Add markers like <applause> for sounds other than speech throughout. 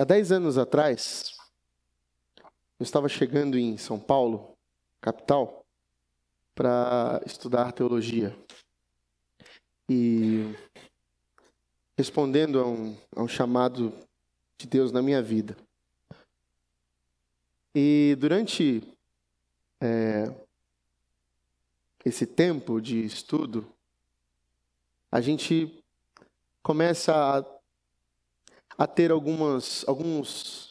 há 10 anos atrás, eu estava chegando em São Paulo, capital, para estudar teologia. E respondendo a um, a um chamado de Deus na minha vida. E durante é, esse tempo de estudo, a gente começa a, a ter algumas, alguns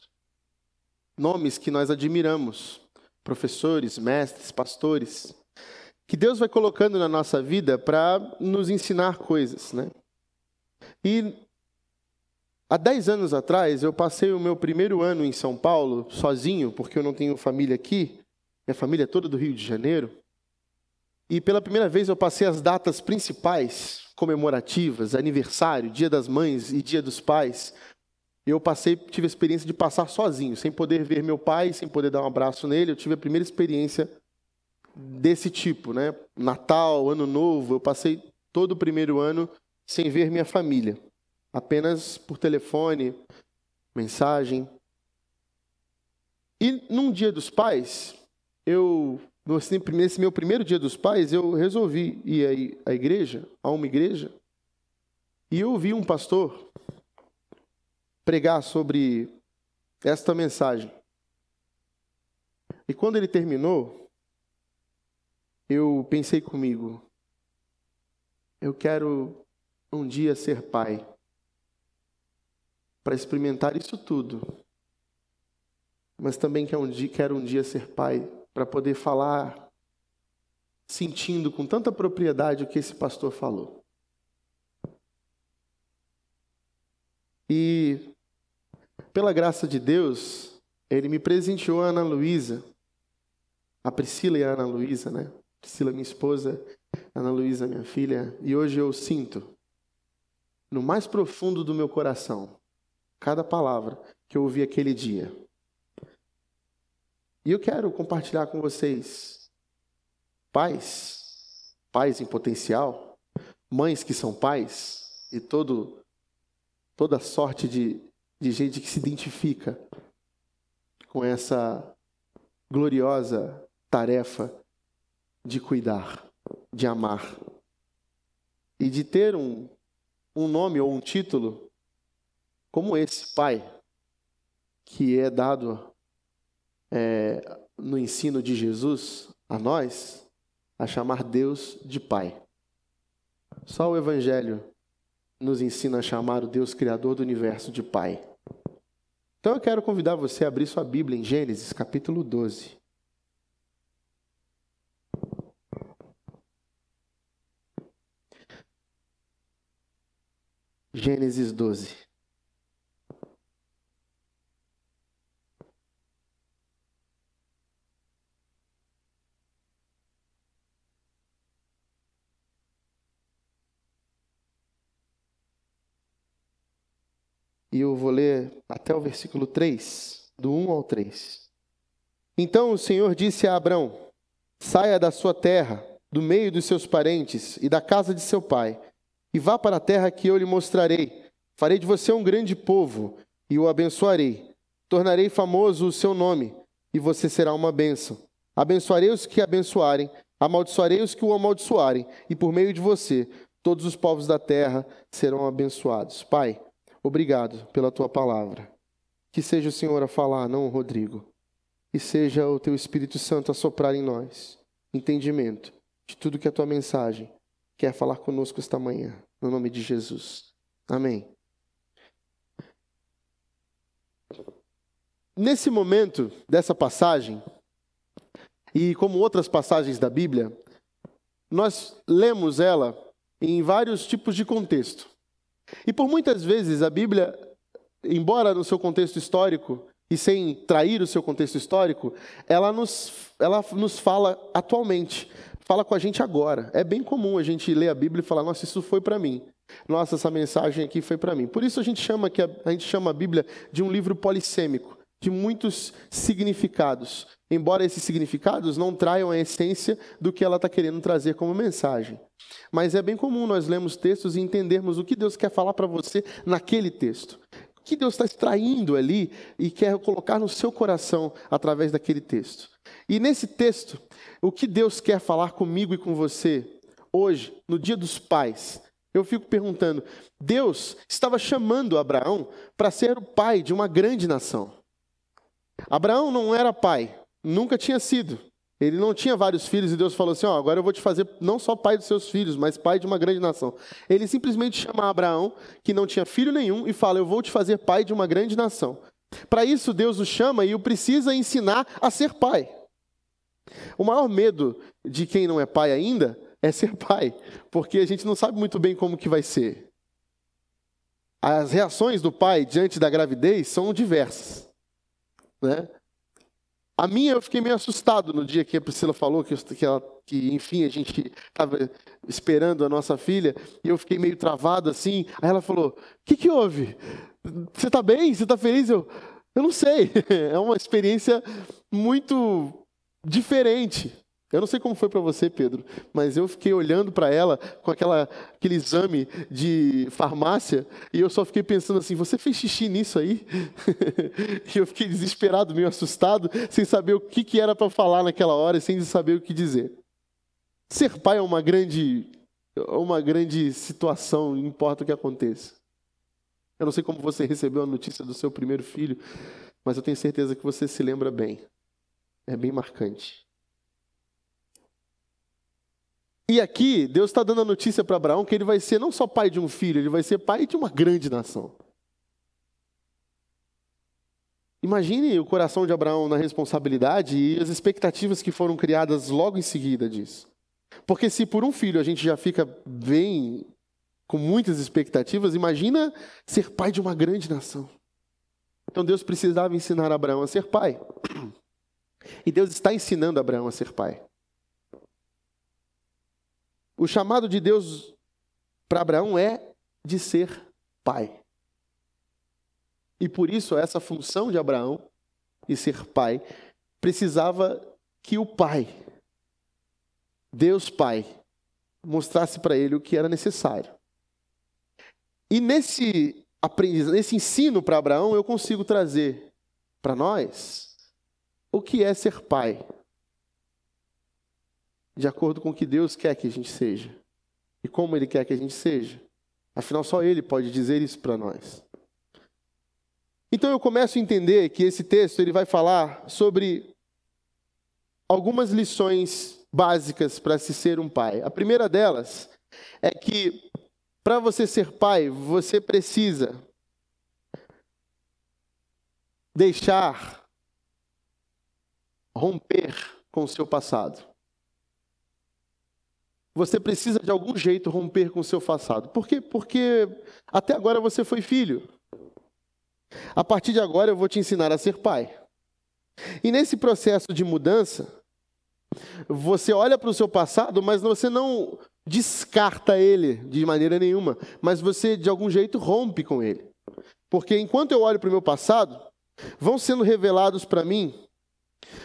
nomes que nós admiramos, professores, mestres, pastores, que Deus vai colocando na nossa vida para nos ensinar coisas, né? E há 10 anos atrás, eu passei o meu primeiro ano em São Paulo, sozinho, porque eu não tenho família aqui, minha família é toda do Rio de Janeiro. E pela primeira vez eu passei as datas principais comemorativas, aniversário, Dia das Mães e Dia dos Pais. Eu passei, tive a experiência de passar sozinho, sem poder ver meu pai, sem poder dar um abraço nele. Eu tive a primeira experiência desse tipo, né? Natal, Ano Novo, eu passei todo o primeiro ano sem ver minha família, apenas por telefone, mensagem. E num Dia dos Pais, eu nesse meu primeiro dia dos pais, eu resolvi ir à igreja, a uma igreja, e eu ouvi um pastor pregar sobre esta mensagem. E quando ele terminou, eu pensei comigo, eu quero um dia ser pai, para experimentar isso tudo, mas também quero um dia ser pai para poder falar sentindo com tanta propriedade o que esse pastor falou. E, pela graça de Deus, ele me presenteou a Ana Luísa, a Priscila e a Ana Luísa, né? Priscila, minha esposa, Ana Luísa, minha filha, e hoje eu sinto, no mais profundo do meu coração, cada palavra que eu ouvi aquele dia. E eu quero compartilhar com vocês, pais, pais em potencial, mães que são pais, e todo, toda sorte de, de gente que se identifica com essa gloriosa tarefa de cuidar, de amar e de ter um, um nome ou um título como esse, pai, que é dado é, no ensino de Jesus a nós a chamar Deus de Pai. Só o Evangelho nos ensina a chamar o Deus Criador do universo de Pai. Então eu quero convidar você a abrir sua Bíblia em Gênesis capítulo 12. Gênesis 12. E eu vou ler até o versículo 3, do 1 ao 3. Então o Senhor disse a Abrão: Saia da sua terra, do meio dos seus parentes e da casa de seu pai, e vá para a terra que eu lhe mostrarei. Farei de você um grande povo e o abençoarei. Tornarei famoso o seu nome, e você será uma bênção. Abençoarei os que abençoarem, amaldiçoarei os que o amaldiçoarem, e por meio de você, todos os povos da terra serão abençoados. Pai, Obrigado pela tua palavra. Que seja o Senhor a falar, não o Rodrigo. E seja o teu Espírito Santo a soprar em nós entendimento de tudo que a tua mensagem quer falar conosco esta manhã. No nome de Jesus. Amém. Nesse momento dessa passagem, e como outras passagens da Bíblia, nós lemos ela em vários tipos de contexto. E por muitas vezes a Bíblia, embora no seu contexto histórico e sem trair o seu contexto histórico, ela nos, ela nos fala atualmente, fala com a gente agora. É bem comum a gente ler a Bíblia e falar: nossa, isso foi para mim. Nossa, essa mensagem aqui foi para mim. Por isso a gente chama que a, a gente chama a Bíblia de um livro polissêmico, de muitos significados. Embora esses significados não traiam a essência do que ela está querendo trazer como mensagem. Mas é bem comum nós lermos textos e entendermos o que Deus quer falar para você naquele texto. que Deus está extraindo ali e quer colocar no seu coração através daquele texto. E nesse texto, o que Deus quer falar comigo e com você hoje, no dia dos pais, eu fico perguntando: Deus estava chamando Abraão para ser o pai de uma grande nação. Abraão não era pai, nunca tinha sido. Ele não tinha vários filhos e Deus falou assim: Ó, agora eu vou te fazer não só pai dos seus filhos, mas pai de uma grande nação. Ele simplesmente chama Abraão, que não tinha filho nenhum, e fala: Eu vou te fazer pai de uma grande nação. Para isso, Deus o chama e o precisa ensinar a ser pai. O maior medo de quem não é pai ainda é ser pai, porque a gente não sabe muito bem como que vai ser. As reações do pai diante da gravidez são diversas. Né? A minha, eu fiquei meio assustado no dia que a Priscila falou que, que, ela, que enfim, a gente estava esperando a nossa filha, e eu fiquei meio travado assim. Aí ela falou: O que, que houve? Você está bem? Você está feliz? Eu, eu não sei. <laughs> É uma experiência muito diferente. Eu não sei como foi para você, Pedro, mas eu fiquei olhando para ela com aquela, aquele exame de farmácia e eu só fiquei pensando assim: você fez xixi nisso aí? <laughs> e eu fiquei desesperado, meio assustado, sem saber o que, que era para falar naquela hora e sem saber o que dizer. Ser pai é uma grande, uma grande situação, não importa o que aconteça. Eu não sei como você recebeu a notícia do seu primeiro filho, mas eu tenho certeza que você se lembra bem. É bem marcante. E aqui, Deus está dando a notícia para Abraão que ele vai ser não só pai de um filho, ele vai ser pai de uma grande nação. Imagine o coração de Abraão na responsabilidade e as expectativas que foram criadas logo em seguida disso. Porque se por um filho a gente já fica bem, com muitas expectativas, imagina ser pai de uma grande nação. Então Deus precisava ensinar Abraão a ser pai. E Deus está ensinando Abraão a ser pai. O chamado de Deus para Abraão é de ser pai. E por isso, essa função de Abraão, de ser pai, precisava que o pai, Deus Pai, mostrasse para ele o que era necessário. E nesse, nesse ensino para Abraão, eu consigo trazer para nós o que é ser pai de acordo com o que Deus quer que a gente seja e como Ele quer que a gente seja. Afinal, só Ele pode dizer isso para nós. Então eu começo a entender que esse texto ele vai falar sobre algumas lições básicas para se ser um pai. A primeira delas é que para você ser pai, você precisa deixar romper com o seu passado você precisa de algum jeito romper com o seu passado. Por quê? Porque até agora você foi filho. A partir de agora eu vou te ensinar a ser pai. E nesse processo de mudança, você olha para o seu passado, mas você não descarta ele de maneira nenhuma, mas você de algum jeito rompe com ele. Porque enquanto eu olho para o meu passado, vão sendo revelados para mim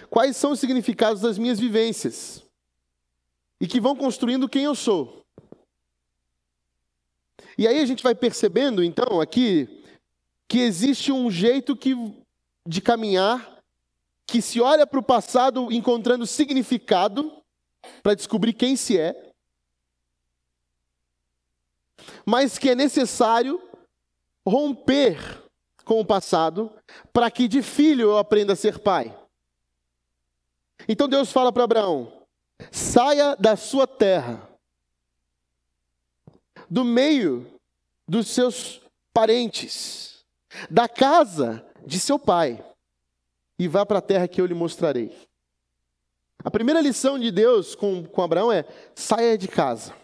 quais são os significados das minhas vivências e que vão construindo quem eu sou. E aí a gente vai percebendo, então, aqui, que existe um jeito que, de caminhar que se olha para o passado encontrando significado para descobrir quem se é, mas que é necessário romper com o passado para que de filho eu aprenda a ser pai. Então Deus fala para Abraão: Saia da sua terra, do meio dos seus parentes, da casa de seu pai, e vá para a terra que eu lhe mostrarei. A primeira lição de Deus com, com Abraão é: saia de casa,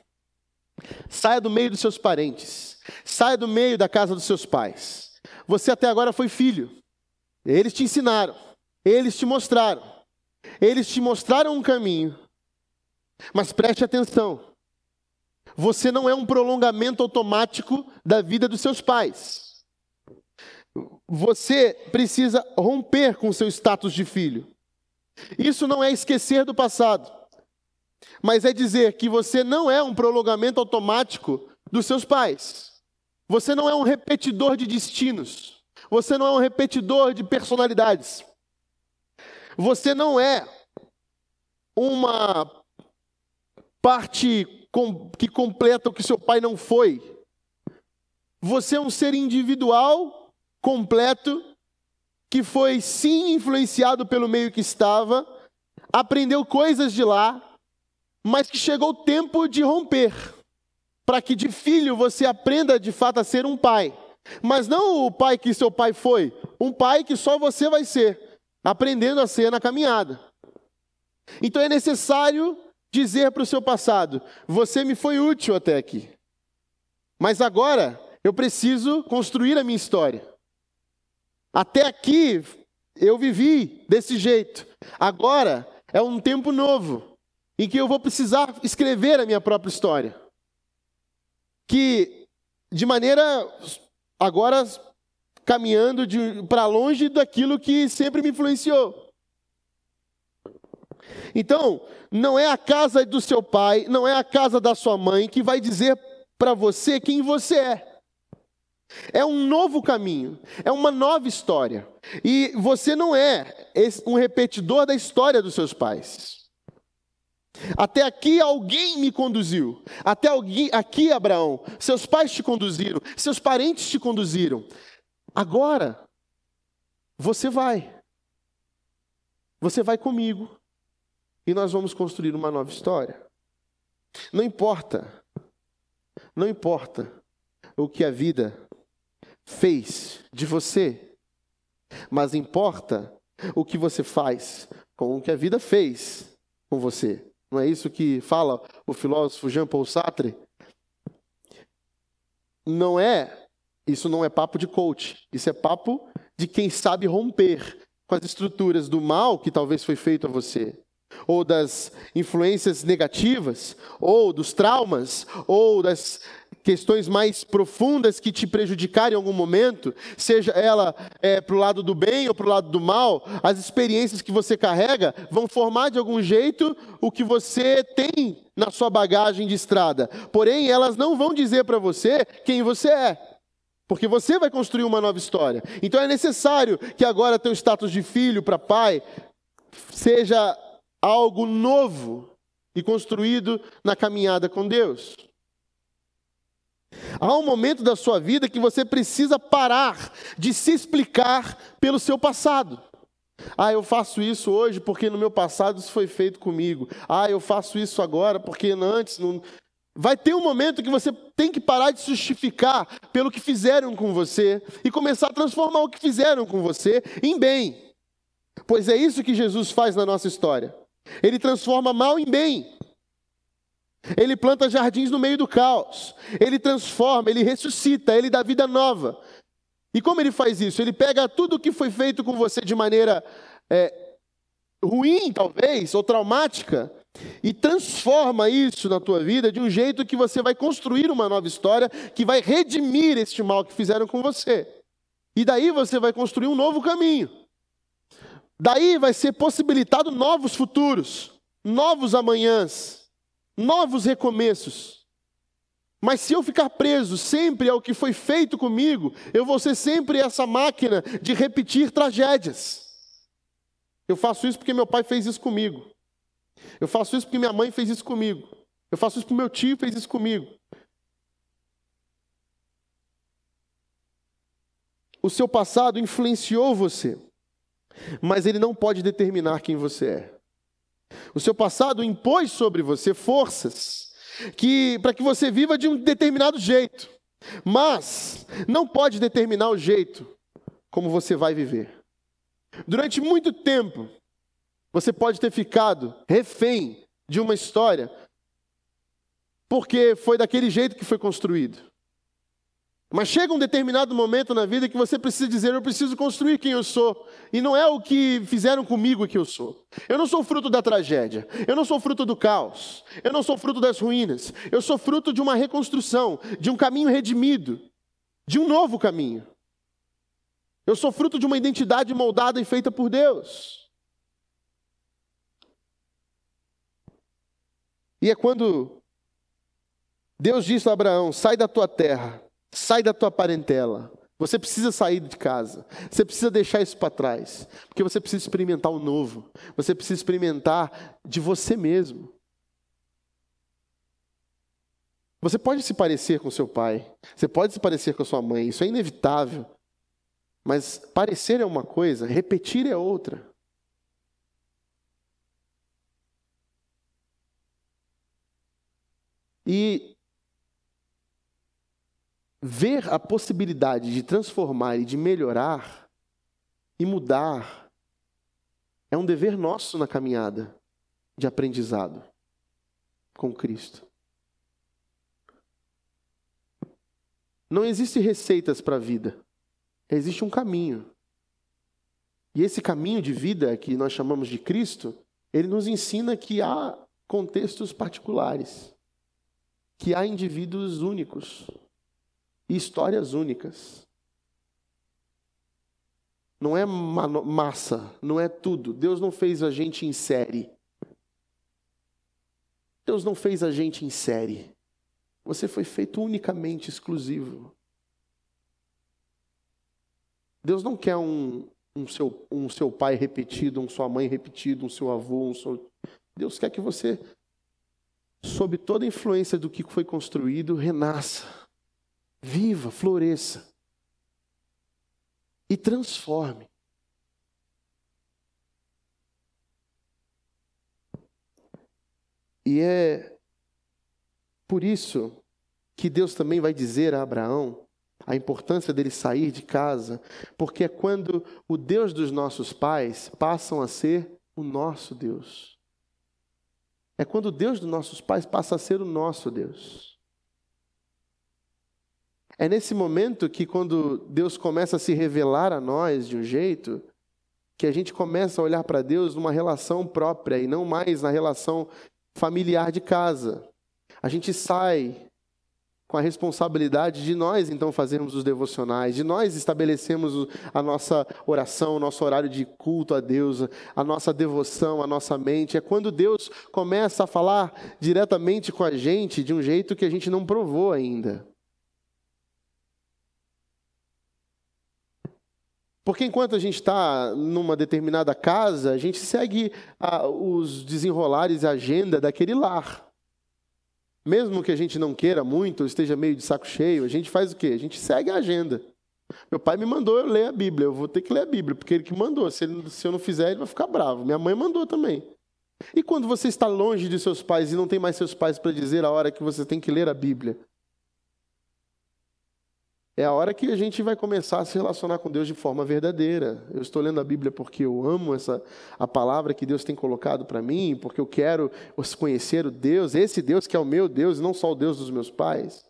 saia do meio dos seus parentes, saia do meio da casa dos seus pais. Você até agora foi filho, eles te ensinaram, eles te mostraram, eles te mostraram um caminho, mas preste atenção. Você não é um prolongamento automático da vida dos seus pais. Você precisa romper com seu status de filho. Isso não é esquecer do passado, mas é dizer que você não é um prolongamento automático dos seus pais. Você não é um repetidor de destinos. Você não é um repetidor de personalidades. Você não é uma parte que completa o que seu pai não foi. Você é um ser individual, completo, que foi sim influenciado pelo meio que estava, aprendeu coisas de lá, mas que chegou o tempo de romper, para que de filho você aprenda de fato a ser um pai. Mas não o pai que seu pai foi, um pai que só você vai ser, aprendendo a ser na caminhada. Então é necessário dizer para o seu passado: você me foi útil até aqui, mas agora eu preciso construir a minha história. Até aqui eu vivi desse jeito. Agora é um tempo novo em que eu vou precisar escrever a minha própria história. Que de maneira agora caminhando para longe daquilo que sempre me influenciou. Então, não é a casa do seu pai, não é a casa da sua mãe que vai dizer para você quem você é. É um novo caminho, é uma nova história. E você não é um repetidor da história dos seus pais. Até aqui alguém me conduziu. Até aqui, Abraão, seus pais te conduziram, seus parentes te conduziram. Agora, você vai. Você vai comigo. E nós vamos construir uma nova história. Não importa. Não importa o que a vida fez de você, mas importa o que você faz com o que a vida fez com você. Não é isso que fala o filósofo Jean-Paul Sartre? Não é, isso não é papo de coach, isso é papo de quem sabe romper com as estruturas do mal que talvez foi feito a você ou das influências negativas, ou dos traumas, ou das questões mais profundas que te prejudicarem em algum momento, seja ela é, para o lado do bem ou para o lado do mal, as experiências que você carrega vão formar de algum jeito o que você tem na sua bagagem de estrada. Porém, elas não vão dizer para você quem você é. Porque você vai construir uma nova história. Então é necessário que agora teu status de filho para pai seja algo novo e construído na caminhada com Deus. Há um momento da sua vida que você precisa parar de se explicar pelo seu passado. Ah, eu faço isso hoje porque no meu passado isso foi feito comigo. Ah, eu faço isso agora porque antes não. Vai ter um momento que você tem que parar de se justificar pelo que fizeram com você e começar a transformar o que fizeram com você em bem. Pois é isso que Jesus faz na nossa história. Ele transforma mal em bem. Ele planta jardins no meio do caos. Ele transforma, ele ressuscita, ele dá vida nova. E como ele faz isso? Ele pega tudo o que foi feito com você de maneira é, ruim, talvez, ou traumática, e transforma isso na tua vida de um jeito que você vai construir uma nova história que vai redimir este mal que fizeram com você. E daí você vai construir um novo caminho. Daí vai ser possibilitado novos futuros, novos amanhãs novos recomeços. Mas se eu ficar preso sempre ao que foi feito comigo, eu vou ser sempre essa máquina de repetir tragédias. Eu faço isso porque meu pai fez isso comigo. Eu faço isso porque minha mãe fez isso comigo. Eu faço isso porque meu tio fez isso comigo. O seu passado influenciou você, mas ele não pode determinar quem você é. O seu passado impôs sobre você forças que para que você viva de um determinado jeito, mas não pode determinar o jeito como você vai viver. Durante muito tempo, você pode ter ficado refém de uma história porque foi daquele jeito que foi construído. Mas chega um determinado momento na vida que você precisa dizer: eu preciso construir quem eu sou. E não é o que fizeram comigo que eu sou. Eu não sou fruto da tragédia. Eu não sou fruto do caos. Eu não sou fruto das ruínas. Eu sou fruto de uma reconstrução, de um caminho redimido, de um novo caminho. Eu sou fruto de uma identidade moldada e feita por Deus. E é quando Deus disse a Abraão: sai da tua terra Sai da tua parentela, Você precisa sair de casa. Você precisa deixar isso para trás. Porque você precisa experimentar o novo. Você precisa experimentar de você mesmo. Você pode se parecer com seu pai. Você pode se parecer com a sua mãe. Isso é inevitável. Mas parecer é uma coisa, repetir é outra. E ver a possibilidade de transformar e de melhorar e mudar é um dever nosso na caminhada de aprendizado com Cristo. Não existem receitas para a vida. Existe um caminho. E esse caminho de vida que nós chamamos de Cristo, ele nos ensina que há contextos particulares, que há indivíduos únicos, e histórias únicas. Não é massa, não é tudo. Deus não fez a gente em série. Deus não fez a gente em série. Você foi feito unicamente exclusivo. Deus não quer um, um, seu, um seu pai repetido, um sua mãe repetido, um seu avô, um seu... Deus quer que você, sob toda a influência do que foi construído, renasça viva, floresça e transforme. E é por isso que Deus também vai dizer a Abraão a importância dele sair de casa, porque é quando o Deus dos nossos pais passam a ser o nosso Deus. É quando o Deus dos nossos pais passa a ser o nosso Deus. É nesse momento que, quando Deus começa a se revelar a nós de um jeito, que a gente começa a olhar para Deus numa relação própria e não mais na relação familiar de casa. A gente sai com a responsabilidade de nós então fazermos os devocionais, de nós estabelecemos a nossa oração, o nosso horário de culto a Deus, a nossa devoção, a nossa mente. É quando Deus começa a falar diretamente com a gente de um jeito que a gente não provou ainda. Porque enquanto a gente está numa determinada casa, a gente segue a, os desenrolares, a agenda daquele lar. Mesmo que a gente não queira muito, ou esteja meio de saco cheio, a gente faz o quê? A gente segue a agenda. Meu pai me mandou eu ler a Bíblia, eu vou ter que ler a Bíblia, porque ele que mandou. Se, ele, se eu não fizer, ele vai ficar bravo. Minha mãe mandou também. E quando você está longe de seus pais e não tem mais seus pais para dizer a hora que você tem que ler a Bíblia, é a hora que a gente vai começar a se relacionar com Deus de forma verdadeira. Eu estou lendo a Bíblia porque eu amo essa a palavra que Deus tem colocado para mim, porque eu quero conhecer o Deus, esse Deus que é o meu Deus, e não só o Deus dos meus pais.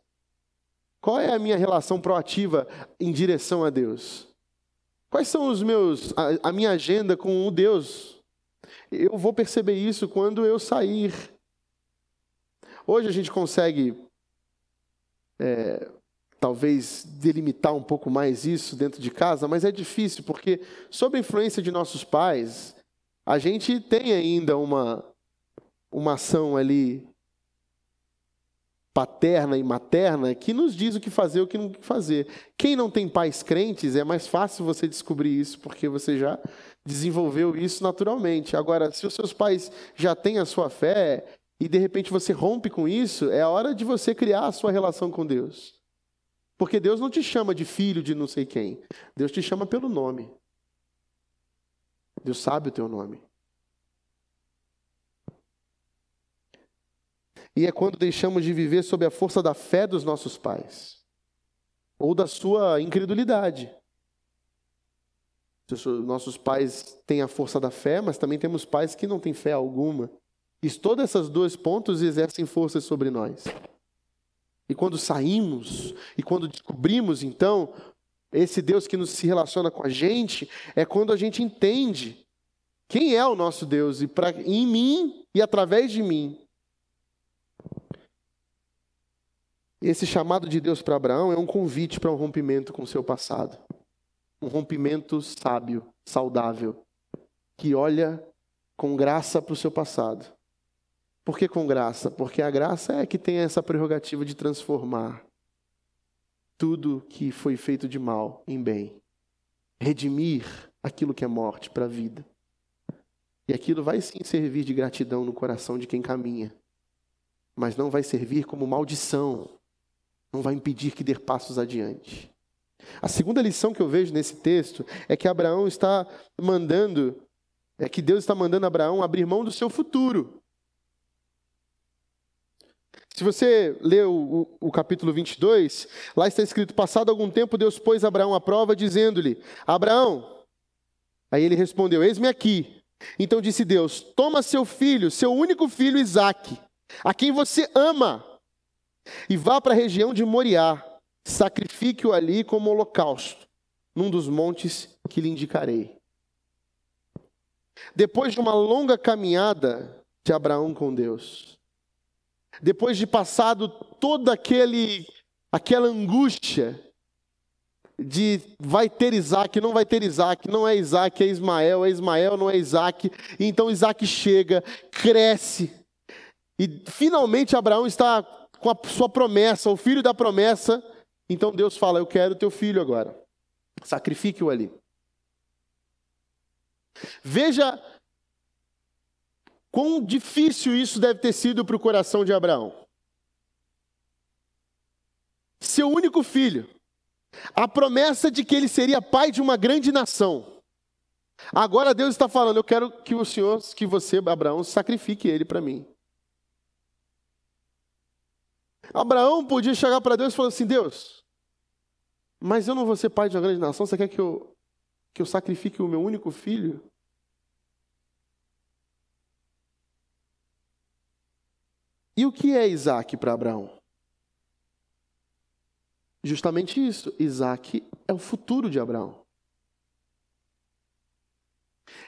Qual é a minha relação proativa em direção a Deus? Quais são os meus a, a minha agenda com o Deus? Eu vou perceber isso quando eu sair. Hoje a gente consegue é, talvez delimitar um pouco mais isso dentro de casa, mas é difícil, porque sob a influência de nossos pais, a gente tem ainda uma, uma ação ali paterna e materna que nos diz o que fazer e o que não fazer. Quem não tem pais crentes, é mais fácil você descobrir isso, porque você já desenvolveu isso naturalmente. Agora, se os seus pais já têm a sua fé e de repente você rompe com isso, é a hora de você criar a sua relação com Deus. Porque Deus não te chama de filho de não sei quem. Deus te chama pelo nome. Deus sabe o teu nome. E é quando deixamos de viver sob a força da fé dos nossos pais, ou da sua incredulidade. Nossos pais têm a força da fé, mas também temos pais que não têm fé alguma. E todos esses dois pontos exercem força sobre nós. E quando saímos, e quando descobrimos, então, esse Deus que nos se relaciona com a gente, é quando a gente entende quem é o nosso Deus e pra, em mim e através de mim. Esse chamado de Deus para Abraão é um convite para um rompimento com o seu passado. Um rompimento sábio, saudável, que olha com graça para o seu passado por que com graça? Porque a graça é que tem essa prerrogativa de transformar. tudo que foi feito de mal em bem, redimir aquilo que é morte para a vida. E aquilo vai sim servir de gratidão no coração de quem caminha, mas não vai servir como maldição, não vai impedir que dê passos adiante. A segunda lição que eu vejo nesse texto é que Abraão está mandando, é que Deus está mandando Abraão abrir mão do seu futuro. Se você lê o, o, o, capítulo 22, lá está escrito: Passado algum tempo, Deus pôs Abraão à prova, dizendo-lhe: Abraão. Aí ele respondeu: Eis-me aqui. Então disse Deus: Toma seu filho, seu único filho Isaque, a quem você ama, e vá para a região de Moriá, sacrifique-o ali como holocausto, num dos montes que lhe indicarei. Depois de uma longa caminhada de Abraão com Deus, depois de passado toda aquele, aquela angústia de vai ter Isaac, não vai ter Isaac, não é Isaac, é Ismael, é Ismael, não é Isaac. Então Isaac chega, cresce, e finalmente Abraão está com a sua promessa, o filho da promessa. Então Deus fala: Eu quero teu filho agora, sacrifique-o ali. Veja Quão difícil isso deve ter sido para o coração de Abraão. Seu único filho, a promessa de que ele seria pai de uma grande nação. Agora Deus está falando: Eu quero que o Senhor, que você, Abraão, sacrifique ele para mim. Abraão podia chegar para Deus e falar assim: Deus, mas eu não vou ser pai de uma grande nação, você quer que eu, que eu sacrifique o meu único filho? E o que é Isaac para Abraão? Justamente isso. Isaac é o futuro de Abraão.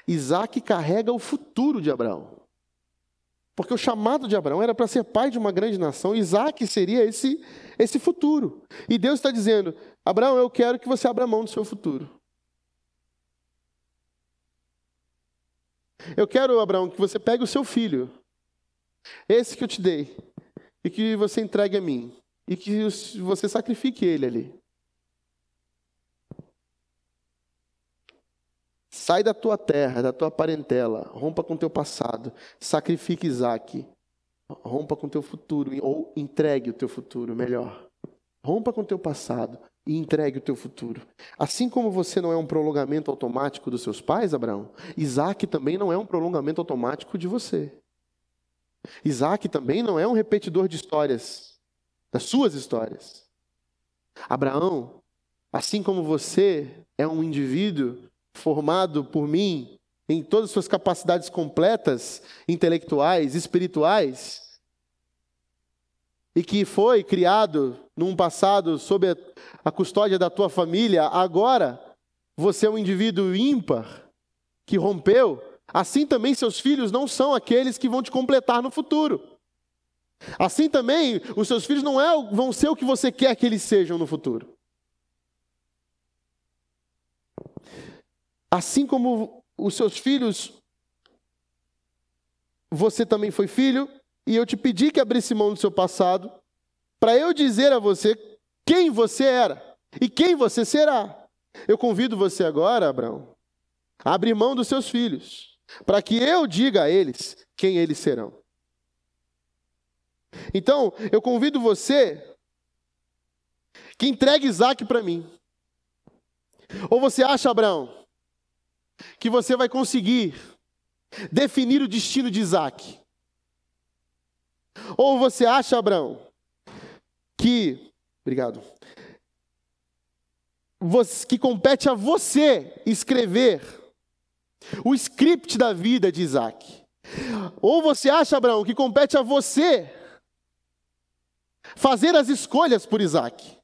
Isaac carrega o futuro de Abraão. Porque o chamado de Abraão era para ser pai de uma grande nação. Isaac seria esse, esse futuro. E Deus está dizendo: Abraão, eu quero que você abra mão do seu futuro. Eu quero, Abraão, que você pegue o seu filho, esse que eu te dei, e que você entregue a mim, e que você sacrifique ele ali. Sai da tua terra, da tua parentela, rompa com teu passado, sacrifique Isaac, rompa com teu futuro, ou entregue o teu futuro, melhor. Rompa com teu passado e entregue o teu futuro. Assim como você não é um prolongamento automático dos seus pais, Abraão, Isaac também não é um prolongamento automático de você. Isaac também não é um repetidor de histórias, das suas histórias. Abraão, assim como você é um indivíduo formado por mim em todas as suas capacidades completas, intelectuais, espirituais, e que foi criado num passado sob a custódia da tua família, agora você é um indivíduo ímpar que rompeu Assim também seus filhos não são aqueles que vão te completar no futuro. Assim também os seus filhos não é, vão ser o que você quer que eles sejam no futuro. Assim como os seus filhos, você também foi filho, e eu te pedi que abrisse mão do seu passado, para eu dizer a você quem você era e quem você será. Eu convido você agora, Abraão, a abrir mão dos seus filhos para que eu diga a eles quem eles serão. Então, eu convido você que entregue Isaac para mim. Ou você acha, Abraão, que você vai conseguir definir o destino de Isaac? Ou você acha, Abraão, que. Obrigado. Que compete a você escrever o script da vida de Isaac. Ou você acha, Abraão, que compete a você fazer as escolhas por Isaac?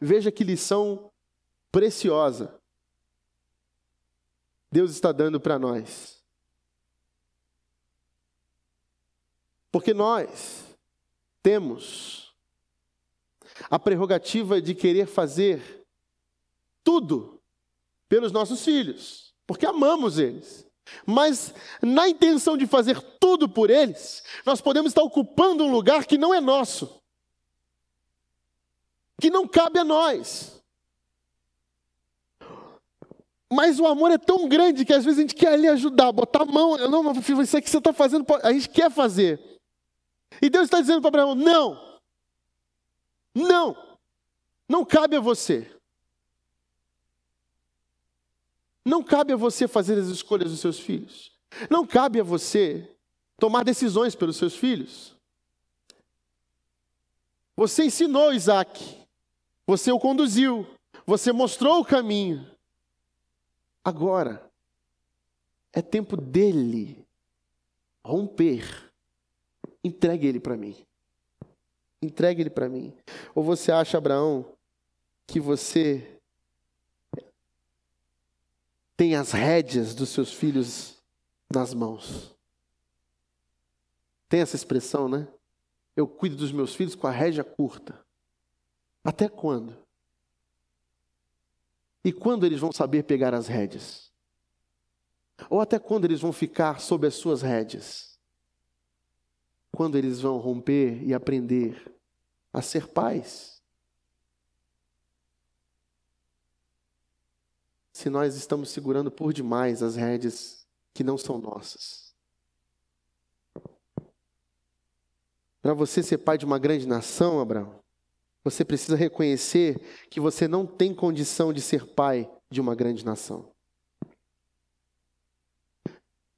Veja que lição preciosa Deus está dando para nós. Porque nós temos a prerrogativa de querer fazer tudo pelos nossos filhos, porque amamos eles. Mas na intenção de fazer tudo por eles, nós podemos estar ocupando um lugar que não é nosso. que não cabe a nós. Mas o amor é tão grande que às vezes a gente quer lhe ajudar, botar a mão. Não, isso aqui você está fazendo, a gente quer fazer. E Deus está dizendo para Abraão: não, não, não cabe a você. Não cabe a você fazer as escolhas dos seus filhos. Não cabe a você tomar decisões pelos seus filhos. Você ensinou Isaac, você o conduziu, você mostrou o caminho. Agora, é tempo dele romper. Entregue ele para mim. Entregue ele para mim. Ou você acha, Abraão, que você tem as rédeas dos seus filhos nas mãos? Tem essa expressão, né? Eu cuido dos meus filhos com a rédea curta. Até quando? E quando eles vão saber pegar as rédeas? Ou até quando eles vão ficar sob as suas rédeas? Quando eles vão romper e aprender a ser pais? Se nós estamos segurando por demais as rédeas que não são nossas. Para você ser pai de uma grande nação, Abraão, você precisa reconhecer que você não tem condição de ser pai de uma grande nação.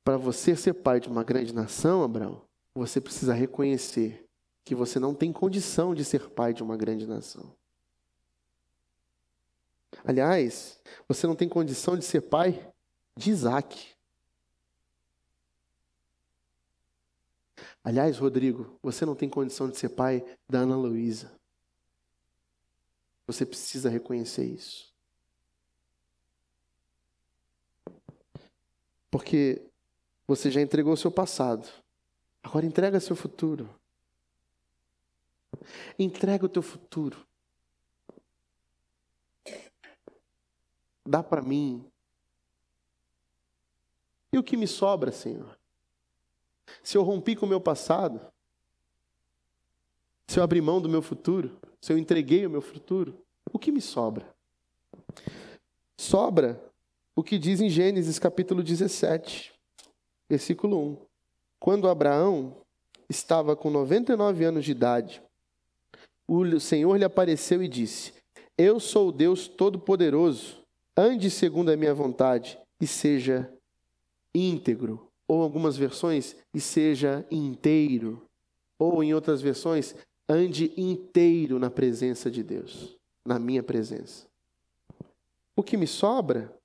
Para você ser pai de uma grande nação, Abraão, você precisa reconhecer que você não tem condição de ser pai de uma grande nação. Aliás, você não tem condição de ser pai de Isaac. Aliás, Rodrigo, você não tem condição de ser pai da Ana Luísa. Você precisa reconhecer isso. Porque você já entregou seu passado. Agora entrega seu futuro. Entrega o teu futuro. Dá para mim. E o que me sobra, Senhor? Se eu rompi com o meu passado, se eu abri mão do meu futuro, se eu entreguei o meu futuro, o que me sobra? Sobra o que diz em Gênesis capítulo 17, versículo 1. Quando Abraão estava com 99 anos de idade, o Senhor lhe apareceu e disse: Eu sou o Deus Todo-Poderoso, ande segundo a minha vontade e seja íntegro ou algumas versões, e seja inteiro. Ou em outras versões, ande inteiro na presença de Deus, na minha presença. O que me sobra?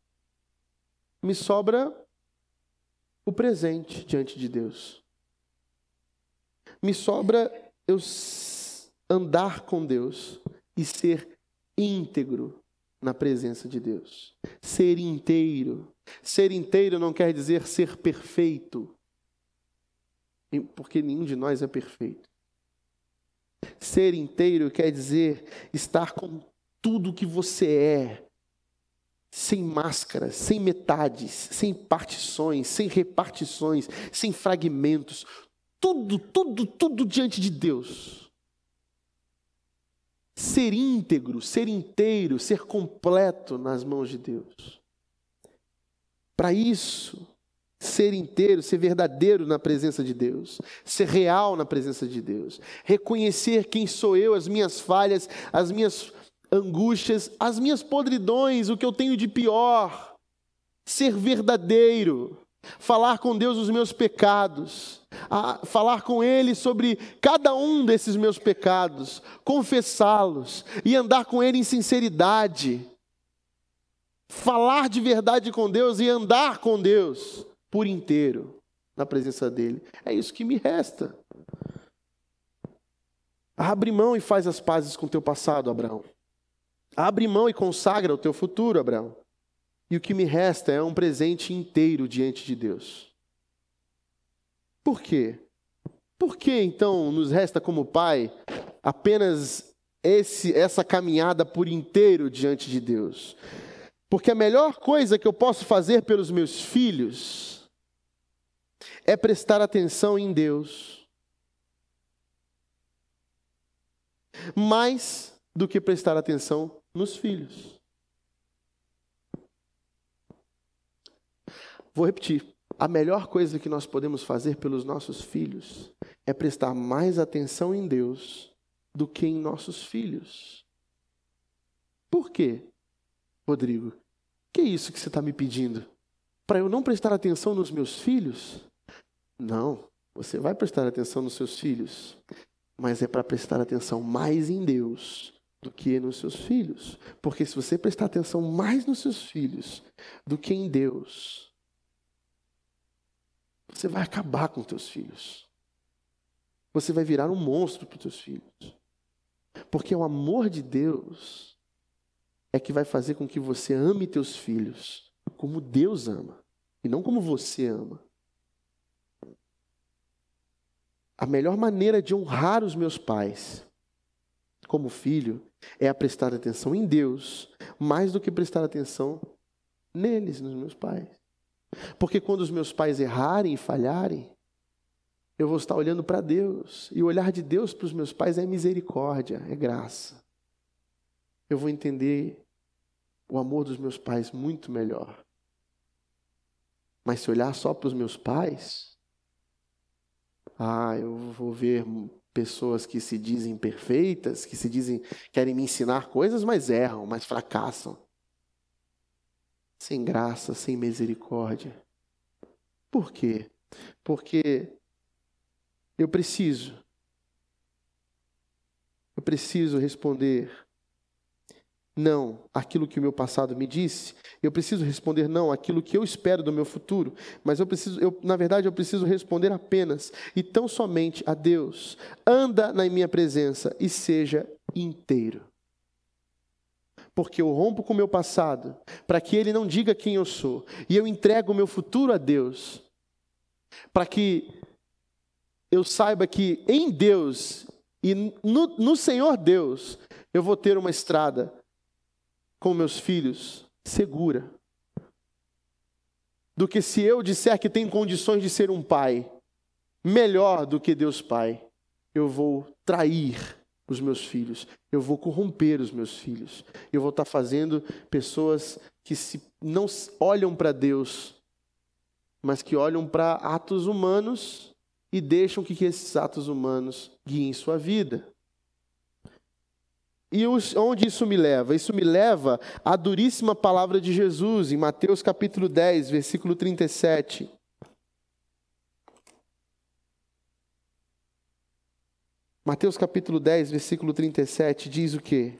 Me sobra o presente diante de Deus. Me sobra eu andar com Deus e ser íntegro na presença de Deus. Ser inteiro. Ser inteiro não quer dizer ser perfeito, porque nenhum de nós é perfeito. Ser inteiro quer dizer estar com tudo que você é, sem máscaras, sem metades, sem partições, sem repartições, sem fragmentos, tudo, tudo, tudo diante de Deus ser íntegro, ser inteiro, ser completo nas mãos de Deus. Para isso, ser inteiro, ser verdadeiro na presença de Deus, ser real na presença de Deus, reconhecer quem sou eu, as minhas falhas, as minhas angústias, as minhas podridões, o que eu tenho de pior, ser verdadeiro, falar com Deus os meus pecados, falar com Ele sobre cada um desses meus pecados, confessá-los e andar com Ele em sinceridade, falar de verdade com Deus e andar com Deus por inteiro na presença dEle. É isso que me resta. Abre mão e faz as pazes com o teu passado, Abraão. Abre mão e consagra o teu futuro, Abraão. E o que me resta é um presente inteiro diante de Deus. Por quê? Por que então nos resta como pai apenas esse, essa caminhada por inteiro diante de Deus? Porque a melhor coisa que eu posso fazer pelos meus filhos é prestar atenção em Deus. Mas do que prestar atenção nos filhos. Vou repetir. A melhor coisa que nós podemos fazer pelos nossos filhos é prestar mais atenção em Deus do que em nossos filhos. Por quê, Rodrigo? Que é isso que você está me pedindo? Para eu não prestar atenção nos meus filhos? Não, você vai prestar atenção nos seus filhos, mas é para prestar atenção mais em Deus do que nos seus filhos. Porque se você prestar atenção mais nos seus filhos do que em Deus, você vai acabar com teus filhos. Você vai virar um monstro para os teus filhos. Porque o amor de Deus é que vai fazer com que você ame teus filhos como Deus ama e não como você ama. A melhor maneira de honrar os meus pais como filho é a prestar atenção em Deus, mais do que prestar atenção neles, nos meus pais. Porque quando os meus pais errarem e falharem, eu vou estar olhando para Deus. E o olhar de Deus para os meus pais é misericórdia, é graça. Eu vou entender o amor dos meus pais muito melhor. Mas se olhar só para os meus pais, ah, eu vou ver pessoas que se dizem perfeitas, que se dizem querem me ensinar coisas, mas erram, mas fracassam sem graça, sem misericórdia. Por quê? Porque eu preciso, eu preciso responder não aquilo que o meu passado me disse, eu preciso responder não aquilo que eu espero do meu futuro, mas eu preciso, eu, na verdade, eu preciso responder apenas e tão somente a Deus. Anda na minha presença e seja inteiro porque eu rompo com o meu passado, para que ele não diga quem eu sou, e eu entrego o meu futuro a Deus, para que eu saiba que em Deus e no, no Senhor Deus eu vou ter uma estrada com meus filhos segura. Do que se eu disser que tenho condições de ser um pai melhor do que Deus Pai, eu vou trair os meus filhos, eu vou corromper os meus filhos, eu vou estar fazendo pessoas que se, não olham para Deus, mas que olham para atos humanos e deixam que, que esses atos humanos guiem sua vida. E onde isso me leva? Isso me leva à duríssima palavra de Jesus, em Mateus capítulo 10, versículo 37. Mateus capítulo 10, versículo 37 diz o quê?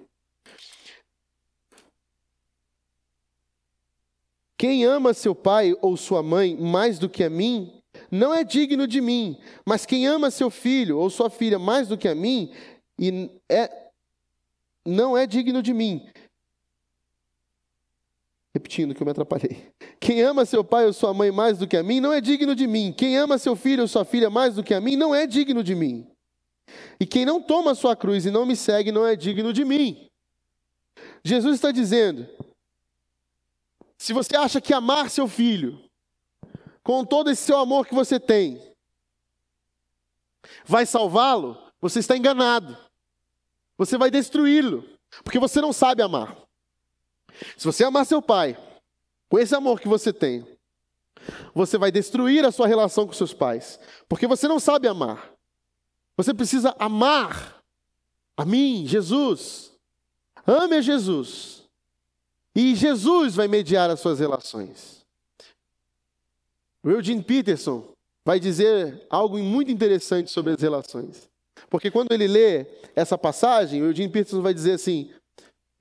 Quem ama seu pai ou sua mãe mais do que a mim, não é digno de mim. Mas quem ama seu filho ou sua filha mais do que a mim, é, não é digno de mim. Repetindo que eu me atrapalhei. Quem ama seu pai ou sua mãe mais do que a mim, não é digno de mim. Quem ama seu filho ou sua filha mais do que a mim, não é digno de mim. E quem não toma a sua cruz e não me segue não é digno de mim. Jesus está dizendo: se você acha que amar seu filho, com todo esse seu amor que você tem, vai salvá-lo, você está enganado. Você vai destruí-lo, porque você não sabe amar. Se você amar seu pai, com esse amor que você tem, você vai destruir a sua relação com seus pais, porque você não sabe amar. Você precisa amar a mim, Jesus. Ame a Jesus. E Jesus vai mediar as suas relações. O Eugene Peterson vai dizer algo muito interessante sobre as relações. Porque quando ele lê essa passagem, o Eugene Peterson vai dizer assim: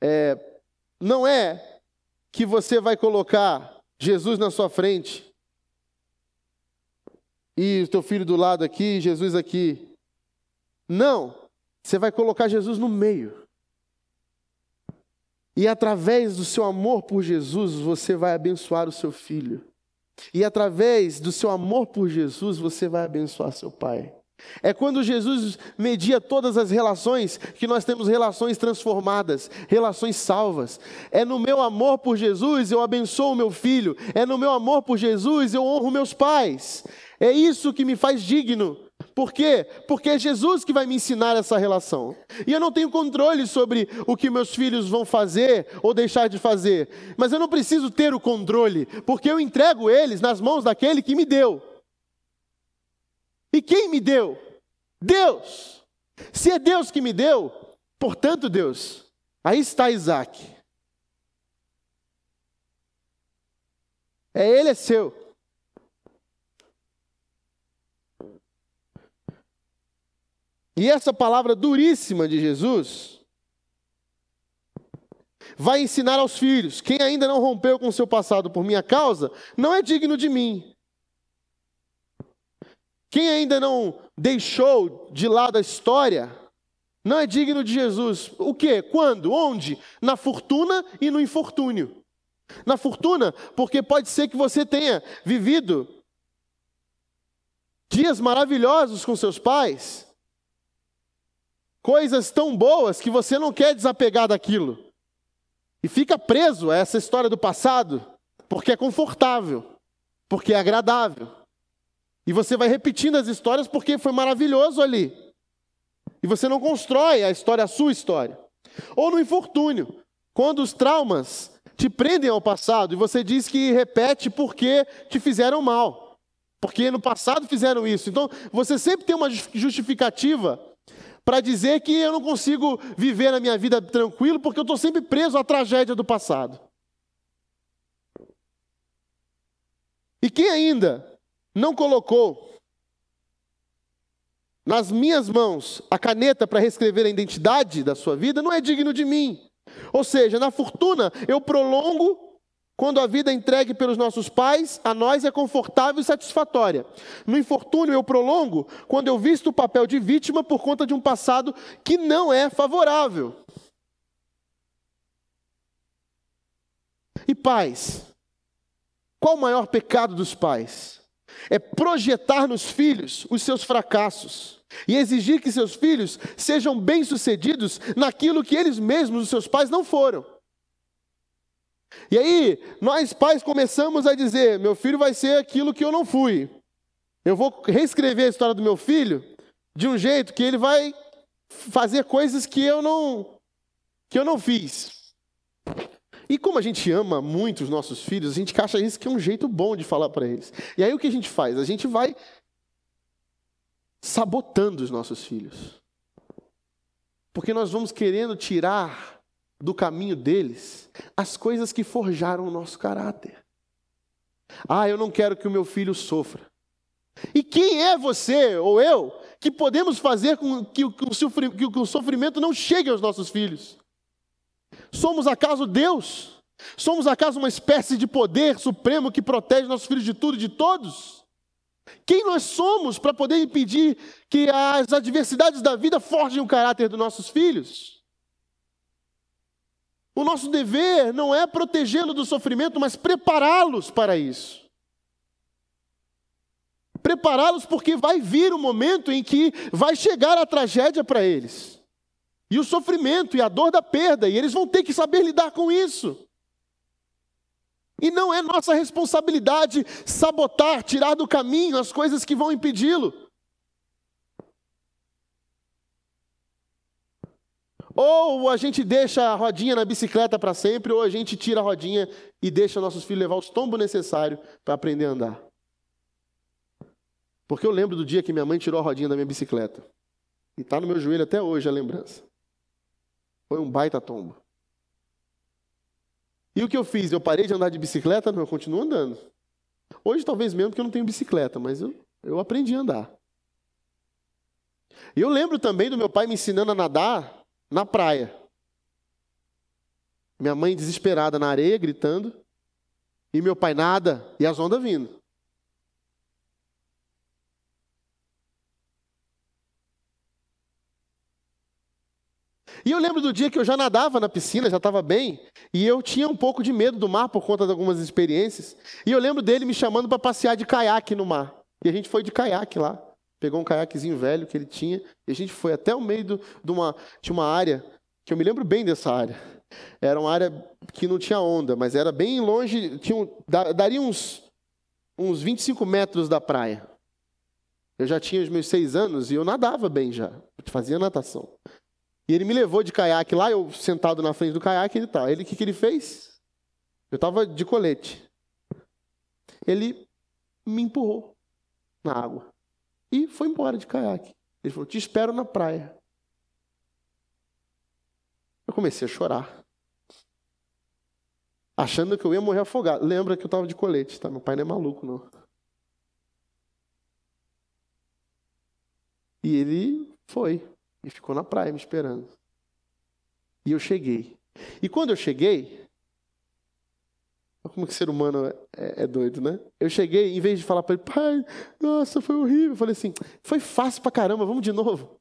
é, não é que você vai colocar Jesus na sua frente e o teu filho do lado aqui, Jesus aqui. Não, você vai colocar Jesus no meio. E através do seu amor por Jesus, você vai abençoar o seu filho. E através do seu amor por Jesus, você vai abençoar seu pai. É quando Jesus media todas as relações que nós temos relações transformadas, relações salvas. É no meu amor por Jesus eu abençoo o meu filho. É no meu amor por Jesus eu honro meus pais. É isso que me faz digno Por quê? Porque é Jesus que vai me ensinar essa relação. E eu não tenho controle sobre o que meus filhos vão fazer ou deixar de fazer. Mas eu não preciso ter o controle, porque eu entrego eles nas mãos daquele que me deu. E quem me deu? Deus. Se é Deus que me deu, portanto, Deus, aí está Isaac. É ele, é seu. E essa palavra duríssima de Jesus vai ensinar aos filhos: quem ainda não rompeu com seu passado por minha causa, não é digno de mim. Quem ainda não deixou de lado a história, não é digno de Jesus. O que? Quando? Onde? Na fortuna e no infortúnio. Na fortuna, porque pode ser que você tenha vivido dias maravilhosos com seus pais, coisas tão boas que você não quer desapegar daquilo. E fica preso a essa história do passado, porque é confortável, porque é agradável. E você vai repetindo as histórias porque foi maravilhoso ali. E você não constrói a história, a sua história. Ou no infortúnio, quando os traumas te prendem ao passado e você diz que repete porque te fizeram mal. Porque no passado fizeram isso. Então, você sempre tem uma justificativa para dizer que eu não consigo viver a minha vida tranquilo porque eu estou sempre preso à tragédia do passado. E quem ainda não colocou nas minhas mãos a caneta para reescrever a identidade da sua vida não é digno de mim. Ou seja, na fortuna eu prolongo quando a vida é entregue pelos nossos pais, a nós é confortável e satisfatória. No infortúnio, eu prolongo quando eu visto o papel de vítima por conta de um passado que não é favorável. E pais? Qual o maior pecado dos pais? É projetar nos filhos os seus fracassos e exigir que seus filhos sejam bem-sucedidos naquilo que eles mesmos, os seus pais, não foram. E aí, nós pais começamos a dizer: meu filho vai ser aquilo que eu não fui. Eu vou reescrever a história do meu filho de um jeito que ele vai fazer coisas que eu não que eu não fiz. E como a gente ama muito os nossos filhos, a gente acha isso que é um jeito bom de falar para eles. E aí o que a gente faz? A gente vai sabotando os nossos filhos. Porque nós vamos querendo tirar do caminho deles as coisas que forjaram o nosso caráter. Ah, eu não quero que o meu filho sofra. E quem é você ou eu que podemos fazer com que o sofrimento não chegue aos nossos filhos? Somos acaso Deus? Somos acaso uma espécie de poder supremo que protege nossos filhos de tudo e de todos? Quem nós somos para poder impedir que as adversidades da vida forjem o caráter dos nossos filhos? O nosso dever não é protegê-los do sofrimento, mas prepará-los para isso. Prepará-los porque vai vir o momento em que vai chegar a tragédia para eles. E o sofrimento e a dor da perda, e eles vão ter que saber lidar com isso. E não é nossa responsabilidade sabotar, tirar do caminho as coisas que vão impedi-lo. Ou a gente deixa a rodinha na bicicleta para sempre, ou a gente tira a rodinha e deixa nossos filhos levar os tombos necessários para aprender a andar. Porque eu lembro do dia que minha mãe tirou a rodinha da minha bicicleta. E está no meu joelho até hoje a lembrança. Foi um baita tombo. E o que eu fiz? Eu parei de andar de bicicleta? Não, eu continuo andando. Hoje talvez mesmo porque eu não tenho bicicleta, mas eu, eu aprendi a andar. E eu lembro também do meu pai me ensinando a nadar na praia. Minha mãe desesperada na areia, gritando. E meu pai nada, e as ondas vindo. E eu lembro do dia que eu já nadava na piscina, já estava bem, e eu tinha um pouco de medo do mar por conta de algumas experiências. E eu lembro dele me chamando para passear de caiaque no mar. E a gente foi de caiaque lá pegou um caiaquezinho velho que ele tinha, e a gente foi até o meio do, de uma, de uma área, que eu me lembro bem dessa área. Era uma área que não tinha onda, mas era bem longe, tinha, daria uns, uns 25 metros da praia. Eu já tinha os meus seis anos e eu nadava bem já. Fazia natação. E ele me levou de caiaque lá, eu sentado na frente do caiaque, ele tá. Ele o que, que ele fez? Eu estava de colete. Ele me empurrou na água e foi embora de caiaque. Ele falou: "Te espero na praia". Eu comecei a chorar. Achando que eu ia morrer afogado. Lembra que eu estava de colete, tá? Meu pai não é maluco, não. E ele foi e ficou na praia me esperando. E eu cheguei. E quando eu cheguei, como que ser humano é, é, doido, né? Eu cheguei, em vez de falar para ele, pai, nossa, foi horrível. Eu falei assim, foi fácil pra caramba, vamos de novo.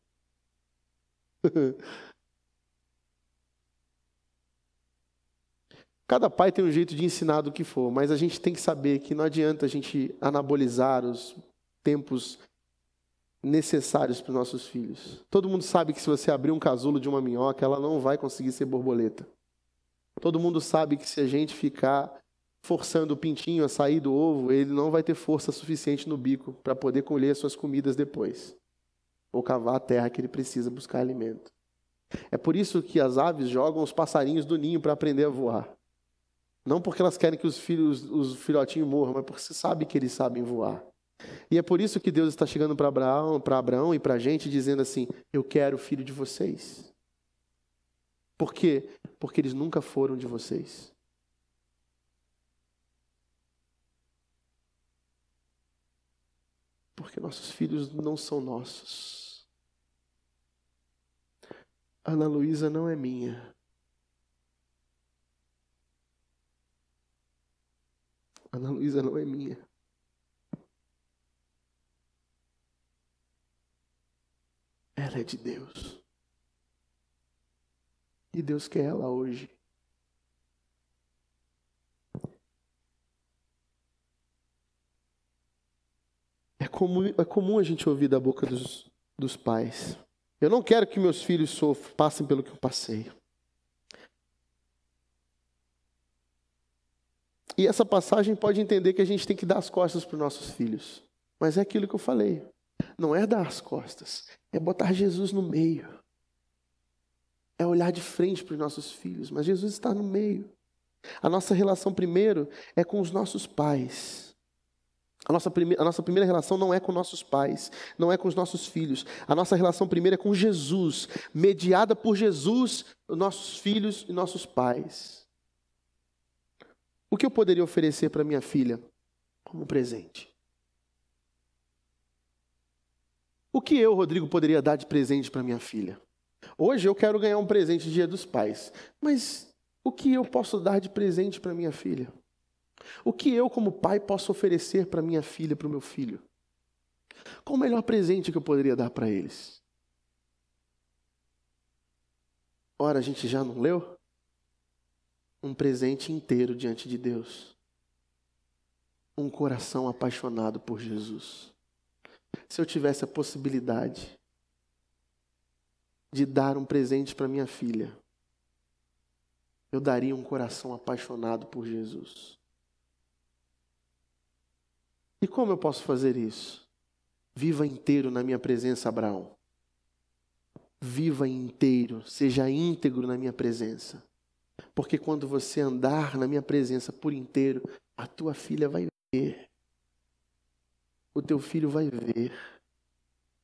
<laughs> Cada pai tem um jeito de ensinar do que for, mas a gente tem que saber que não adianta a gente anabolizar os tempos necessários para os nossos filhos. Todo mundo sabe que se você abrir um casulo de uma minhoca, ela não vai conseguir ser borboleta. Todo mundo sabe que se a gente ficar forçando o pintinho a sair do ovo, ele não vai ter força suficiente no bico para poder colher suas comidas depois. Ou cavar a terra que ele precisa buscar alimento. É por isso que as aves jogam os passarinhos do ninho para aprender a voar. Não porque elas querem que os filhos, os filhotinhos morram, mas porque você sabe que eles sabem voar. E é por isso que Deus está chegando para Abraão, para Abraão e para a gente dizendo assim: Eu quero o filho de vocês. Por quê? Porque eles nunca foram de vocês. Porque nossos filhos não são nossos. Ana Luísa não é minha. Ana Luísa não é minha. Ela é de Deus. E Deus quer ela hoje. Comum, é comum a gente ouvir da boca dos, dos pais. Eu não quero que meus filhos sofram, passem pelo que eu passei. E essa passagem pode entender que a gente tem que dar as costas para os nossos filhos. Mas é aquilo que eu falei. Não é dar as costas, é botar Jesus no meio. É olhar de frente para os nossos filhos, mas Jesus está no meio. A nossa relação primeiro é com os nossos pais. A nossa, prime a nossa primeira relação não é com nossos pais, não é com os nossos filhos. A nossa relação primeira é com Jesus, mediada por Jesus, nossos filhos e nossos pais. O que eu poderia oferecer para minha filha como presente? O que eu, Rodrigo, poderia dar de presente para minha filha? Hoje eu quero ganhar um presente Dia dos Pais, mas o que eu posso dar de presente para minha filha? O que eu, como pai, posso oferecer para minha filha, para o meu filho? Qual o melhor presente que eu poderia dar para eles? Ora, a gente já não leu? um presente inteiro diante de Deus. Um coração apaixonado por Jesus. Se eu tivesse a possibilidade de dar um presente para minha filha, eu daria um coração apaixonado por Jesus. E como eu posso fazer isso? Viva inteiro na minha presença, Abraão. Viva inteiro, seja íntegro na minha presença. Porque quando você andar na minha presença por inteiro, a tua filha vai ver. O teu filho vai ver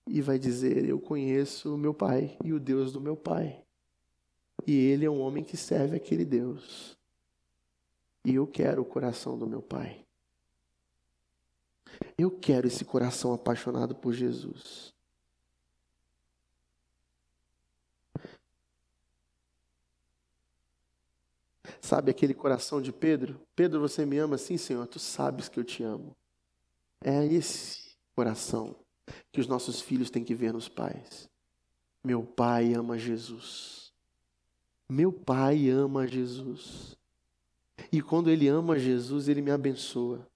e vai dizer: Eu conheço o meu pai e o Deus do meu pai. E ele é um homem que serve aquele Deus. E eu quero o coração do meu pai. Eu quero esse coração apaixonado por Jesus. Sabe aquele coração de Pedro? Pedro, você me ama? Sim, Senhor, tu sabes que eu te amo. É esse coração que os nossos filhos têm que ver nos pais. Meu pai ama Jesus. Meu pai ama Jesus. E quando ele ama Jesus, ele me abençoa.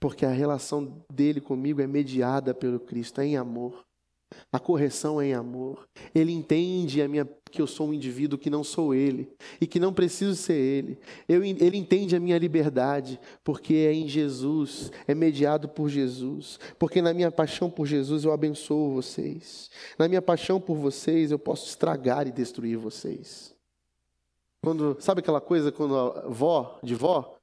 Porque a relação dele comigo é mediada pelo Cristo, é em amor. A correção é em amor. Ele entende a minha, que eu sou um indivíduo que não sou ele e que não preciso ser ele. Eu, ele entende a minha liberdade, porque é em Jesus, é mediado por Jesus. Porque na minha paixão por Jesus eu abençoo vocês. Na minha paixão por vocês eu posso estragar e destruir vocês. Quando, sabe aquela coisa quando a vó, de vó,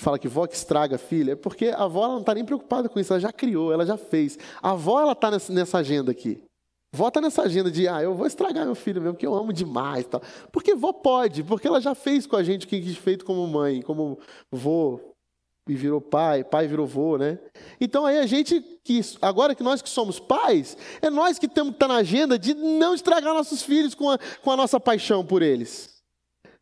que fala que vó que estraga filha, é porque a avó não está nem preocupada com isso, ela já criou, ela já fez. A avó ela está nessa agenda aqui. Vó está nessa agenda de, ah, eu vou estragar meu filho mesmo, porque eu amo demais. Tal. Porque vó pode, porque ela já fez com a gente o que quis feito como mãe, como vô, e virou pai, pai virou vô, né? Então aí a gente, que, agora que nós que somos pais, é nós que temos que estar tá na agenda de não estragar nossos filhos com a, com a nossa paixão por eles.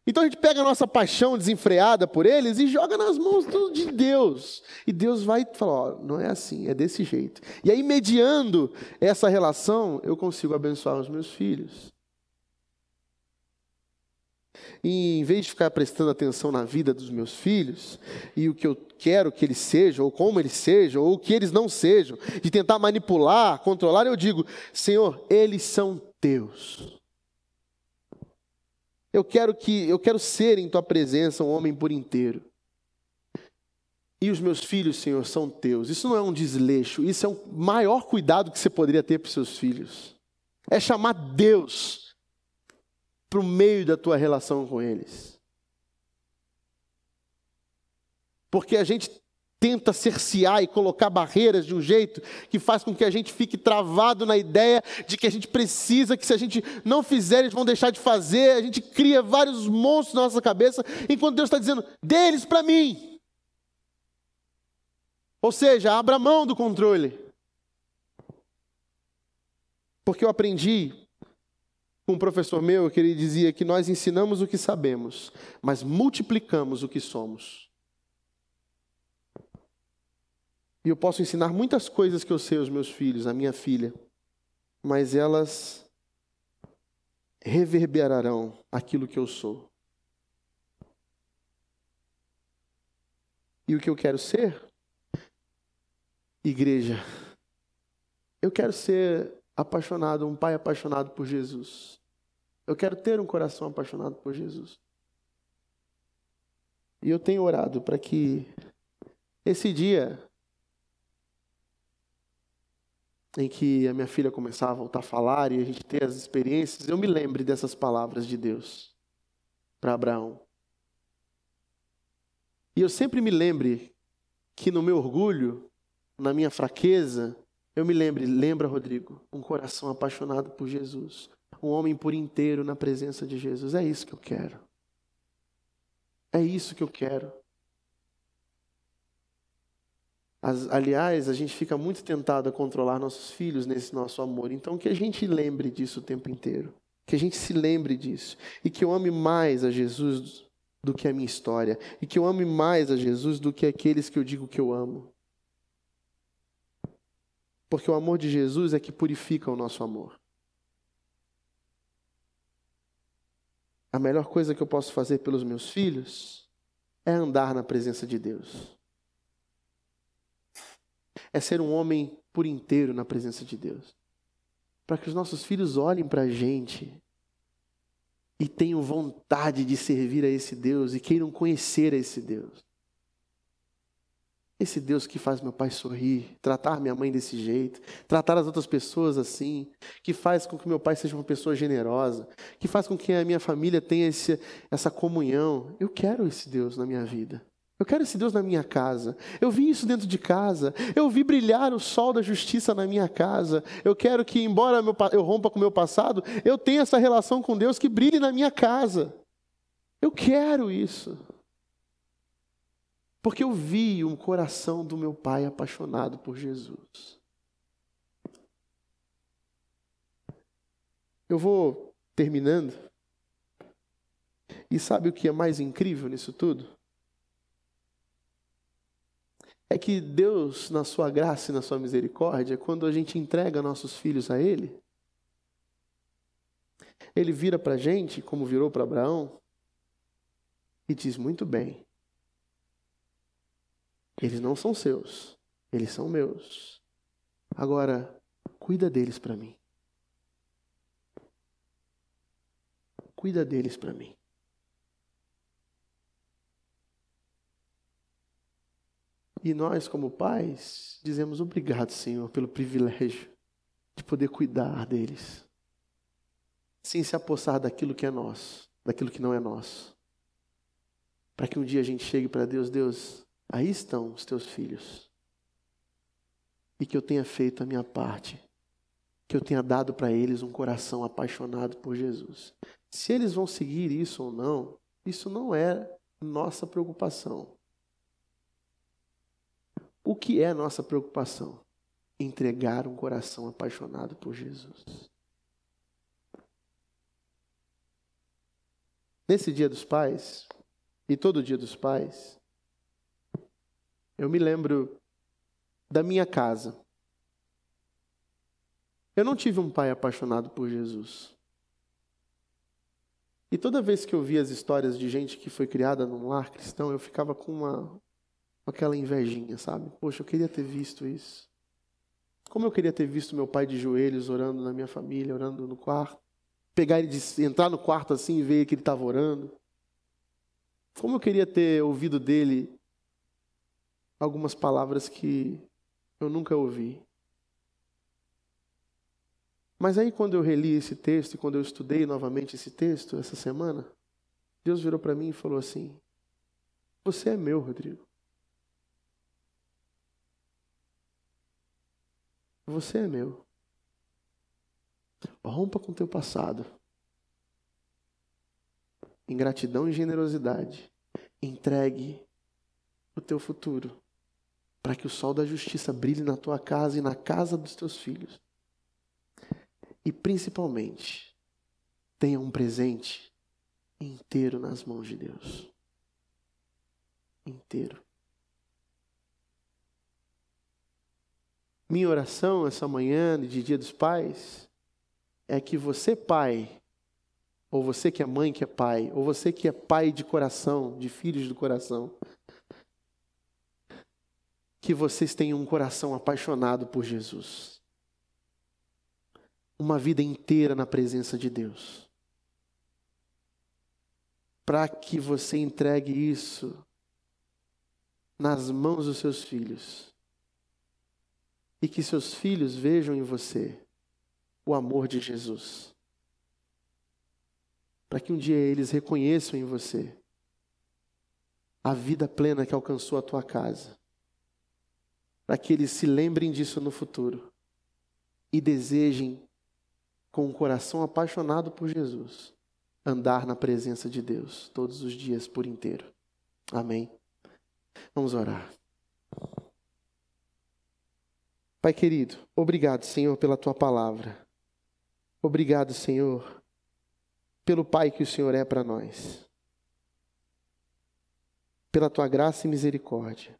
Então a gente pega a nossa paixão desenfreada por eles e joga nas mãos de Deus. E Deus vai falar: ó, não é assim, é desse jeito. E aí, mediando essa relação, eu consigo abençoar os meus filhos. E em vez de ficar prestando atenção na vida dos meus filhos e o que eu quero que eles sejam, ou como eles sejam, ou o que eles não sejam, de tentar manipular, controlar, eu digo: Senhor, eles são teus. Eu quero que eu quero ser em tua presença um homem por inteiro. E os meus filhos, Senhor, são teus. Isso não é um desleixo, isso é o maior cuidado que você poderia ter para os seus filhos. É chamar Deus para o meio da tua relação com eles. Porque a gente tenta cercear e colocar barreiras de um jeito que faz com que a gente fique travado na ideia de que a gente precisa, que se a gente não fizer, eles vão deixar de fazer. A gente cria vários monstros na nossa cabeça, enquanto Deus está dizendo: deles para mim. Ou seja, abra mão do controle. Porque eu aprendi com um professor meu que ele dizia que nós ensinamos o que sabemos, mas multiplicamos o que somos. E eu posso ensinar muitas coisas que eu sei aos meus filhos, à minha filha, mas elas reverberarão aquilo que eu sou. E o que eu quero ser? Igreja. Eu quero ser apaixonado, um pai apaixonado por Jesus. Eu quero ter um coração apaixonado por Jesus. E eu tenho orado para que esse dia em que a minha filha começava a voltar a falar e a gente ter as experiências, eu me lembre dessas palavras de Deus para Abraão. E eu sempre me lembre que no meu orgulho, na minha fraqueza, eu me lembre, lembra Rodrigo, um coração apaixonado por Jesus, um homem por inteiro na presença de Jesus. É isso que eu quero. É isso que eu quero. As, aliás, a gente fica muito tentado a controlar nossos filhos nesse nosso amor. Então, que a gente lembre disso o tempo inteiro. Que a gente se lembre disso. E que eu ame mais a Jesus do que a minha história. E que eu ame mais a Jesus do que aqueles que eu digo que eu amo. Porque o amor de Jesus é que purifica o nosso amor. A melhor coisa que eu posso fazer pelos meus filhos é andar na presença de Deus é ser um homem por inteiro na presença de Deus. Para que os nossos filhos olhem para a gente e tenham vontade de servir a esse Deus e queiram conhecer a esse Deus. Esse Deus que faz meu pai sorrir, tratar minha mãe desse jeito, tratar as outras pessoas assim, que faz com que meu pai seja uma pessoa generosa, que faz com que a minha família tenha esse, essa comunhão. Eu quero esse Deus na minha vida. Eu quero esse Deus na minha casa. Eu vi isso dentro de casa. Eu vi brilhar o sol da justiça na minha casa. Eu quero que, embora eu rompa com o meu passado, eu tenha essa relação com Deus que brilhe na minha casa. Eu quero isso. Porque eu vi um coração do meu pai apaixonado por Jesus. Eu vou terminando. E sabe o que é mais incrível nisso tudo? É que Deus, na sua graça e na sua misericórdia, quando a gente entrega nossos filhos a Ele, Ele vira para a gente, como virou para Abraão, e diz: Muito bem, eles não são seus, eles são meus. Agora, Cuida deles para mim. Cuida deles para mim. E nós, como pais, dizemos obrigado, Senhor, pelo privilégio de poder cuidar deles, sem se apossar daquilo que é nosso, daquilo que não é nosso. Para que um dia a gente chegue para Deus, Deus, aí estão os teus filhos. E que eu tenha feito a minha parte, que eu tenha dado para eles um coração apaixonado por Jesus. Se eles vão seguir isso ou não, isso não é nossa preocupação. O que é nossa preocupação? Entregar um coração apaixonado por Jesus. Nesse dia dos pais, e todo dia dos pais, eu me lembro da minha casa. Eu não tive um pai apaixonado por Jesus. E toda vez que eu via as histórias de gente que foi criada num lar cristão, eu ficava com uma com aquela invejinha, sabe? Poxa, eu queria ter visto isso. Como eu queria ter visto meu pai de joelhos orando na minha família, orando no quarto. Pegar ele, entrar no quarto assim e ver que ele estava orando. Como eu queria ter ouvido dele algumas palavras que eu nunca ouvi. Mas aí, quando eu reli esse texto e quando eu estudei novamente esse texto essa semana, Deus virou para mim e falou assim: Você é meu, Rodrigo. Você é meu. Rompa com o teu passado. Em gratidão e generosidade, entregue o teu futuro para que o sol da justiça brilhe na tua casa e na casa dos teus filhos. E principalmente, tenha um presente inteiro nas mãos de Deus. Inteiro. Minha oração essa manhã de Dia dos Pais é que você, pai, ou você que é mãe que é pai, ou você que é pai de coração, de filhos do coração, que vocês tenham um coração apaixonado por Jesus. Uma vida inteira na presença de Deus. Para que você entregue isso nas mãos dos seus filhos e que seus filhos vejam em você o amor de Jesus. Para que um dia eles reconheçam em você a vida plena que alcançou a tua casa. Para que eles se lembrem disso no futuro e desejem, com um coração apaixonado por Jesus, andar na presença de Deus todos os dias por inteiro. Amém. Vamos orar. Pai querido, obrigado, Senhor, pela tua palavra. Obrigado, Senhor, pelo Pai que o Senhor é para nós. Pela tua graça e misericórdia.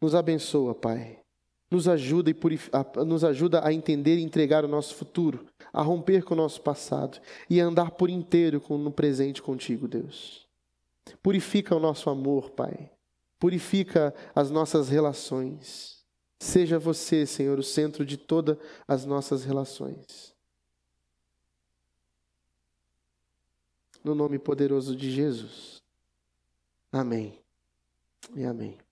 Nos abençoa, Pai. Nos ajuda, e a, nos ajuda a entender e entregar o nosso futuro, a romper com o nosso passado e a andar por inteiro no presente contigo, Deus. Purifica o nosso amor, Pai. Purifica as nossas relações. Seja você, Senhor, o centro de todas as nossas relações. No nome poderoso de Jesus. Amém e amém.